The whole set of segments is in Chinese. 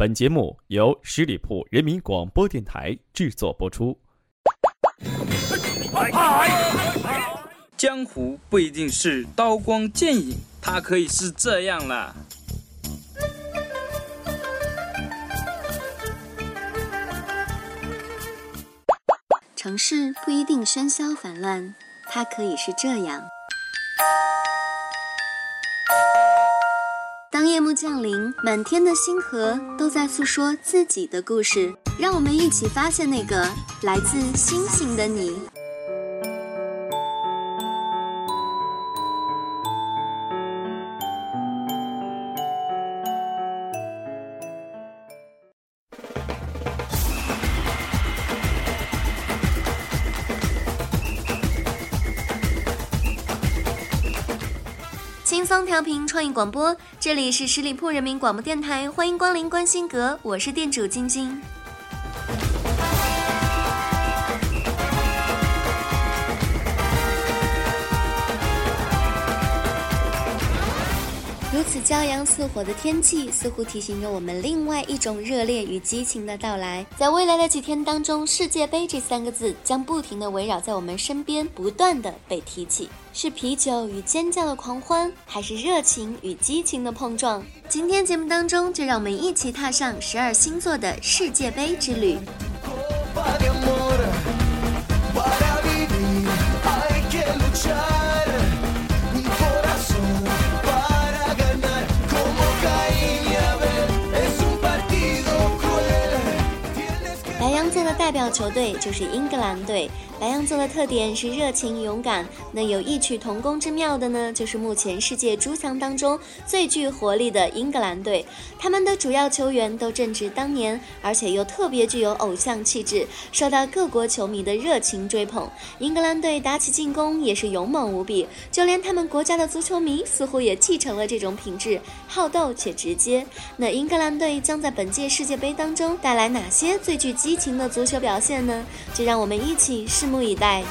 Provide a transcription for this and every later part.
本节目由十里铺人民广播电台制作播出。江湖不一定是刀光剑影，它可以是这样啦。城市不一定喧嚣繁乱，它可以是这样。当夜幕降临，满天的星河都在诉说自己的故事，让我们一起发现那个来自星星的你。方调频创意广播，这里是十里铺人民广播电台，欢迎光临关心阁，我是店主晶晶。此骄阳似火的天气，似乎提醒着我们另外一种热烈与激情的到来。在未来的几天当中，“世界杯”这三个字将不停地围绕在我们身边，不断地被提起。是啤酒与尖叫的狂欢，还是热情与激情的碰撞？今天节目当中，就让我们一起踏上十二星座的世界杯之旅。球队就是英格兰队。白羊座的特点是热情勇敢，那有异曲同工之妙的呢，就是目前世界诸强当中最具活力的英格兰队。他们的主要球员都正值当年，而且又特别具有偶像气质，受到各国球迷的热情追捧。英格兰队打起进攻也是勇猛无比，就连他们国家的足球迷似乎也继承了这种品质，好斗且直接。那英格兰队将在本届世界杯当中带来哪些最具激情的足球？表现呢？就让我们一起拭目以待。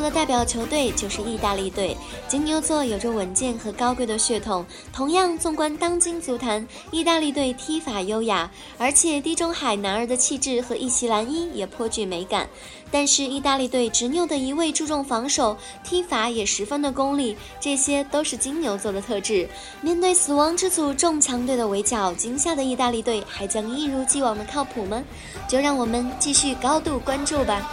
的代表球队就是意大利队。金牛座有着稳健和高贵的血统，同样，纵观当今足坛，意大利队踢法优雅，而且地中海男儿的气质和一袭蓝衣也颇具美感。但是，意大利队执拗的一味注重防守，踢法也十分的功利，这些都是金牛座的特质。面对死亡之组众强队的围剿，惊吓的意大利队还将一如既往的靠谱吗？就让我们继续高度关注吧。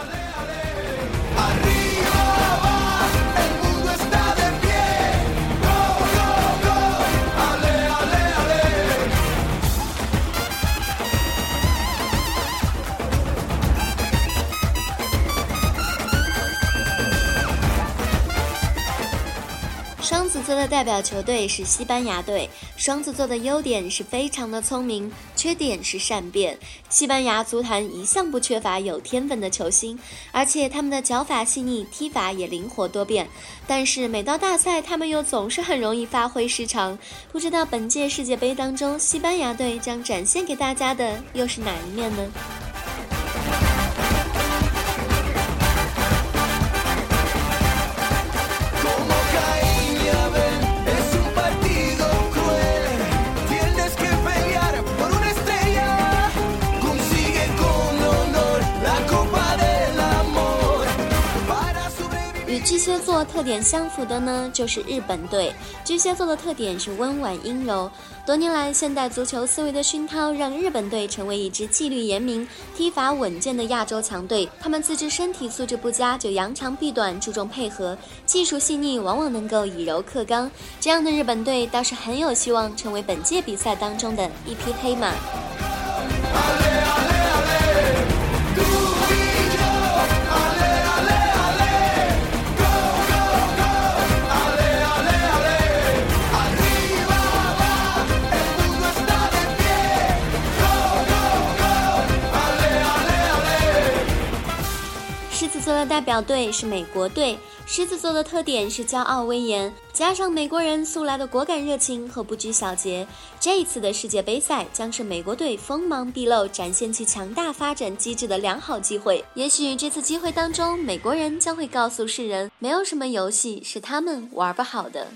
座的代表球队是西班牙队。双子座的优点是非常的聪明，缺点是善变。西班牙足坛一向不缺乏有天分的球星，而且他们的脚法细腻，踢法也灵活多变。但是每到大赛，他们又总是很容易发挥失常。不知道本届世界杯当中，西班牙队将展现给大家的又是哪一面呢？巨蟹座特点相符的呢，就是日本队。巨蟹座的特点是温婉阴柔。多年来，现代足球思维的熏陶，让日本队成为一支纪律严明、踢法稳健的亚洲强队。他们自知身体素质不佳，就扬长避短，注重配合，技术细腻，往往能够以柔克刚。这样的日本队倒是很有希望成为本届比赛当中的一匹黑马。的代表队是美国队，狮子座的特点是骄傲威严，加上美国人素来的果敢热情和不拘小节，这一次的世界杯赛将是美国队锋芒毕露、展现其强大发展机制的良好机会。也许这次机会当中，美国人将会告诉世人，没有什么游戏是他们玩不好的。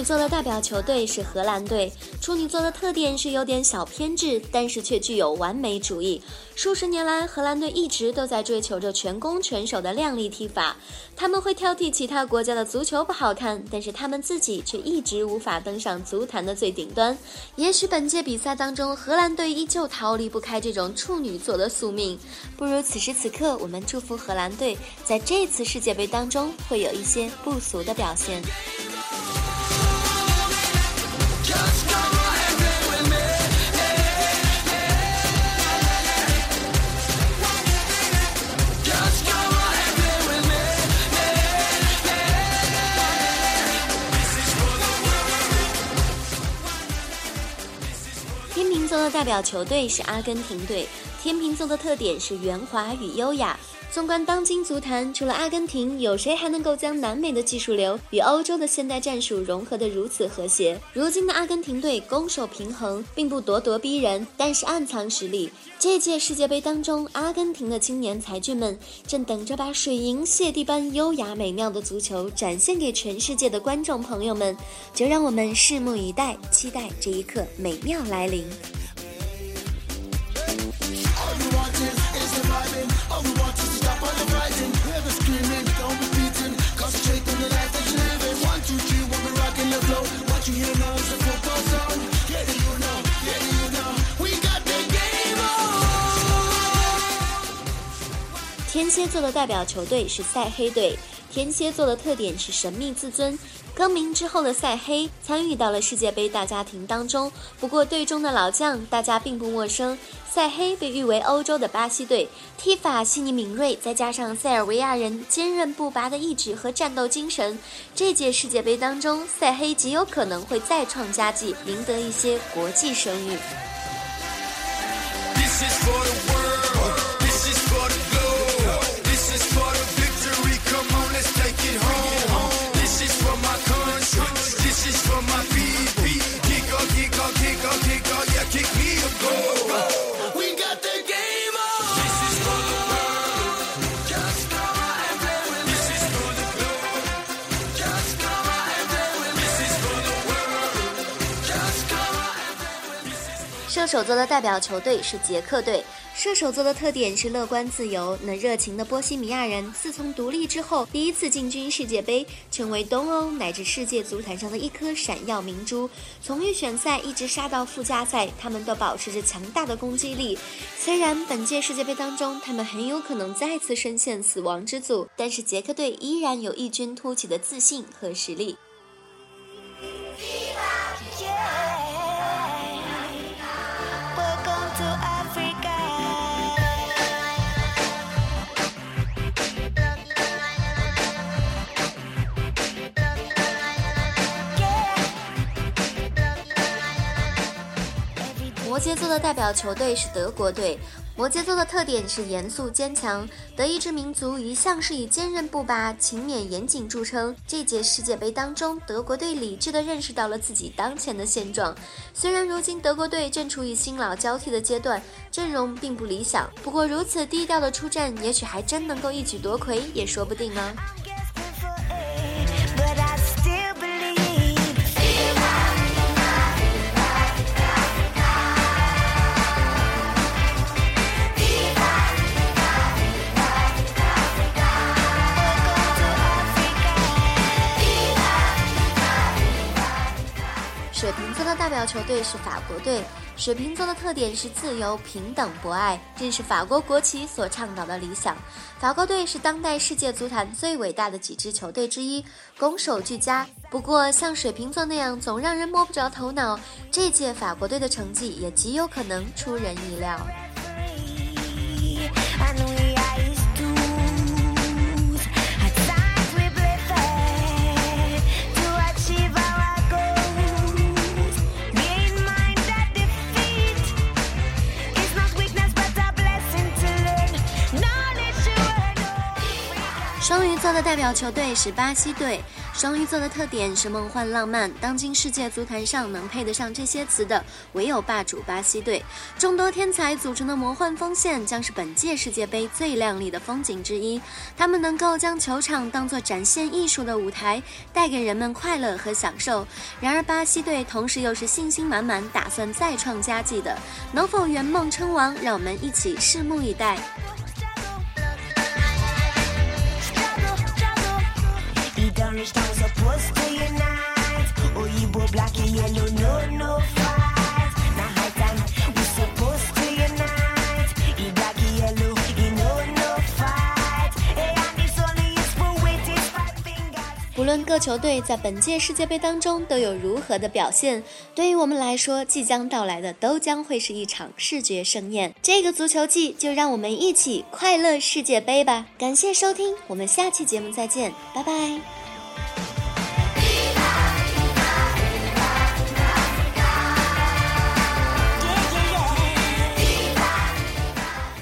女座的代表球队是荷兰队。处女座的特点是有点小偏执，但是却具有完美主义。数十年来，荷兰队一直都在追求着全攻全守的靓丽踢法。他们会挑剔其他国家的足球不好看，但是他们自己却一直无法登上足坛的最顶端。也许本届比赛当中，荷兰队依旧逃离不开这种处女座的宿命。不如此时此刻，我们祝福荷兰队在这次世界杯当中会有一些不俗的表现。座的代表球队是阿根廷队。天秤座的特点是圆滑与优雅。纵观当今足坛，除了阿根廷，有谁还能够将南美的技术流与欧洲的现代战术融合得如此和谐？如今的阿根廷队攻守平衡，并不咄咄逼人，但是暗藏实力。这届世界杯当中，阿根廷的青年才俊们正等着把水银泻地般优雅美妙的足球展现给全世界的观众朋友们。就让我们拭目以待，期待这一刻美妙来临。天蝎座的代表球队是塞黑队。天蝎座的特点是神秘自尊。更名之后的赛黑参与到了世界杯大家庭当中，不过队中的老将大家并不陌生。赛黑被誉为欧洲的巴西队，踢法细腻敏锐，再加上塞尔维亚人坚韧不拔的意志和战斗精神，这届世界杯当中，赛黑极有可能会再创佳绩，赢得一些国际声誉。射手座的代表球队是捷克队。射手座的特点是乐观自由。那热情的波西米亚人，自从独立之后，第一次进军世界杯，成为东欧乃至世界足坛上的一颗闪耀明珠。从预选赛一直杀到附加赛，他们都保持着强大的攻击力。虽然本届世界杯当中，他们很有可能再次深陷死亡之组，但是捷克队依然有异军突起的自信和实力。羯座的代表球队是德国队。摩羯座的特点是严肃坚强。德意志民族一向是以坚韧不拔、勤勉严谨著称。这届世界杯当中，德国队理智地认识到了自己当前的现状。虽然如今德国队正处于新老交替的阶段，阵容并不理想，不过如此低调的出战，也许还真能够一举夺魁，也说不定啊。球队是法国队。水瓶座的特点是自由、平等、博爱，正是法国国旗所倡导的理想。法国队是当代世界足坛最伟大的几支球队之一，攻守俱佳。不过，像水瓶座那样总让人摸不着头脑，这届法国队的成绩也极有可能出人意料。代表球队是巴西队。双鱼座的特点是梦幻浪漫，当今世界足坛上能配得上这些词的，唯有霸主巴西队。众多天才组成的魔幻锋线，将是本届世界杯最亮丽的风景之一。他们能够将球场当作展现艺术的舞台，带给人们快乐和享受。然而，巴西队同时又是信心满满，打算再创佳绩的，能否圆梦称王？让我们一起拭目以待。无论各球队在本届世界杯当中都有如何的表现，对于我们来说，即将到来的都将会是一场视觉盛宴。这个足球季，就让我们一起快乐世界杯吧！感谢收听，我们下期节目再见，拜拜。